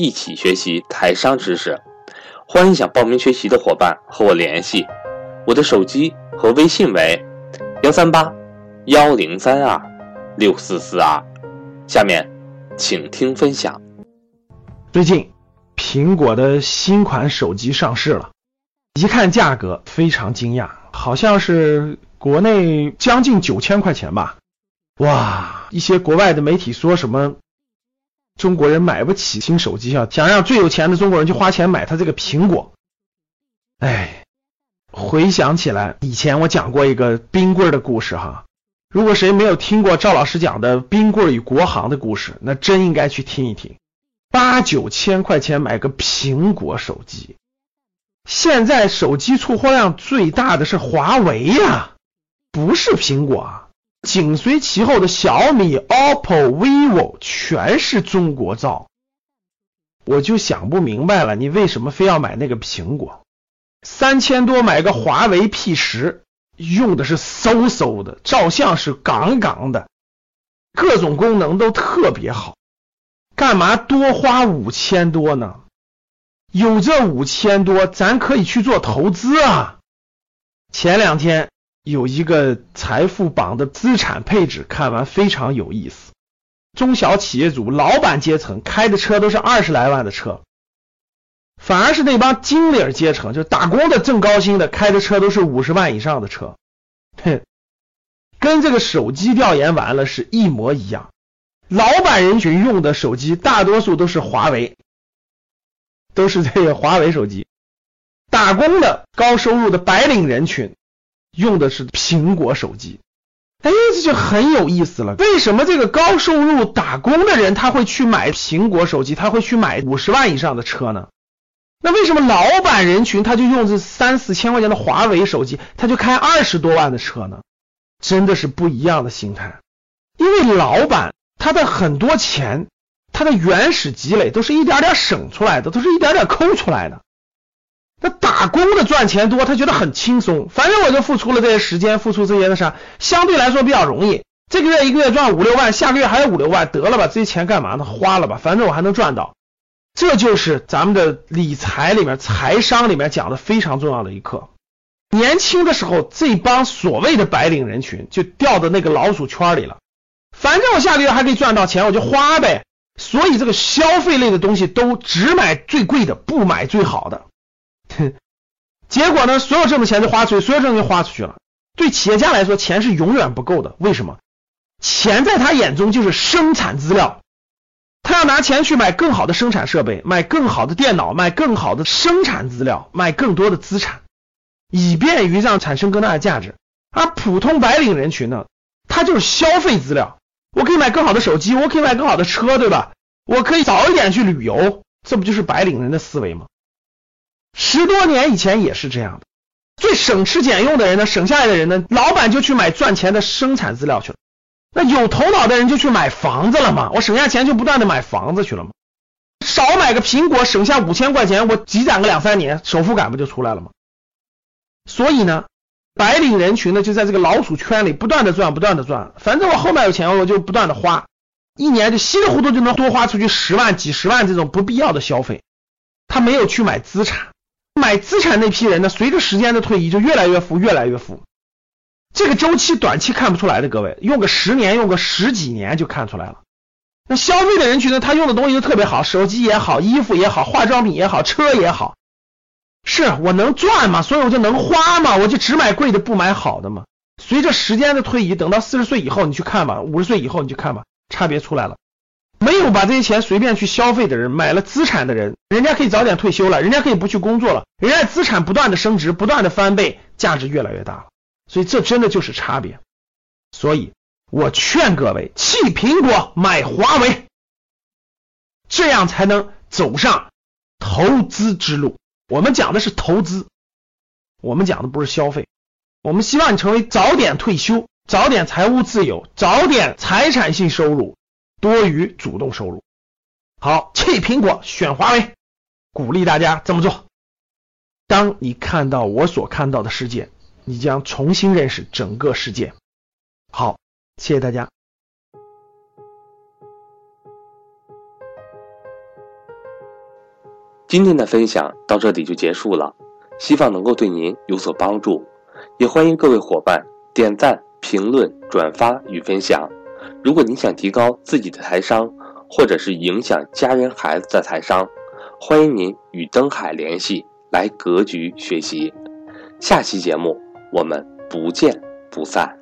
一起学习台商知识，欢迎想报名学习的伙伴和我联系，我的手机和微信为幺三八幺零三二六四四二。下面请听分享。最近苹果的新款手机上市了，一看价格非常惊讶，好像是国内将近九千块钱吧。哇，一些国外的媒体说什么？中国人买不起新手机啊，想让最有钱的中国人去花钱买他这个苹果。哎，回想起来，以前我讲过一个冰棍的故事哈。如果谁没有听过赵老师讲的冰棍与国行的故事，那真应该去听一听。八九千块钱买个苹果手机，现在手机出货量最大的是华为呀，不是苹果啊。紧随其后的小米、OPPO、vivo 全是中国造，我就想不明白了，你为什么非要买那个苹果？三千多买个华为 P 十，用的是嗖嗖的，照相是杠杠的，各种功能都特别好，干嘛多花五千多呢？有这五千多，咱可以去做投资啊！前两天。有一个财富榜的资产配置，看完非常有意思。中小企业主、老板阶层开的车都是二十来万的车，反而是那帮经理阶层，就打工的挣高薪的开的车都是五十万以上的车。哼，跟这个手机调研完了是一模一样。老板人群用的手机大多数都是华为，都是这个华为手机。打工的高收入的白领人群。用的是苹果手机，哎，这就很有意思了。为什么这个高收入打工的人他会去买苹果手机，他会去买五十万以上的车呢？那为什么老板人群他就用这三四千块钱的华为手机，他就开二十多万的车呢？真的是不一样的心态。因为老板他的很多钱，他的原始积累都是一点点省出来的，都是一点点抠出来的。那打工的赚钱多，他觉得很轻松。反正我就付出了这些时间，付出这些的啥，相对来说比较容易。这个月一个月赚五六万，下个月还有五六万，得了吧，这些钱干嘛呢？花了吧，反正我还能赚到。这就是咱们的理财里面、财商里面讲的非常重要的一课。年轻的时候，这帮所谓的白领人群就掉到那个老鼠圈里了。反正我下个月还可以赚到钱，我就花呗。所以这个消费类的东西都只买最贵的，不买最好的。结果呢？所有挣的钱就花出去，所有挣的钱花出去了。对企业家来说，钱是永远不够的。为什么？钱在他眼中就是生产资料，他要拿钱去买更好的生产设备，买更好的电脑，买更好的生产资料，买更多的资产，以便于让产生更大的价值。而普通白领人群呢，他就是消费资料。我可以买更好的手机，我可以买更好的车，对吧？我可以早一点去旅游，这不就是白领人的思维吗？十多年以前也是这样的，最省吃俭用的人呢，省下来的人呢，老板就去买赚钱的生产资料去了。那有头脑的人就去买房子了嘛，我省下钱就不断的买房子去了嘛。少买个苹果，省下五千块钱，我积攒个两三年，首付感不就出来了吗？所以呢，白领人群呢就在这个老鼠圈里不断的赚，不断的赚，反正我后面有钱，我就不断的花，一年就稀里糊涂就能多花出去十万、几十万这种不必要的消费，他没有去买资产。买资产那批人呢，随着时间的推移，就越来越富，越来越富。这个周期短期看不出来的，各位用个十年，用个十几年就看出来了。那消费的人群呢，他用的东西都特别好，手机也好，衣服也好，化妆品也好，车也好。是我能赚嘛，所以我就能花嘛，我就只买贵的，不买好的嘛。随着时间的推移，等到四十岁以后，你去看吧，五十岁以后你去看吧，差别出来了。就把这些钱随便去消费的人，买了资产的人，人家可以早点退休了，人家可以不去工作了，人家资产不断的升值，不断的翻倍，价值越来越大了。所以这真的就是差别。所以我劝各位弃苹果买华为，这样才能走上投资之路。我们讲的是投资，我们讲的不是消费。我们希望你成为早点退休，早点财务自由，早点财产性收入多于主动收入。好，弃苹果选华为，鼓励大家这么做。当你看到我所看到的世界，你将重新认识整个世界。好，谢谢大家。今天的分享到这里就结束了，希望能够对您有所帮助。也欢迎各位伙伴点赞、评论、转发与分享。如果你想提高自己的财商，或者是影响家人孩子的财商，欢迎您与登海联系，来格局学习。下期节目我们不见不散。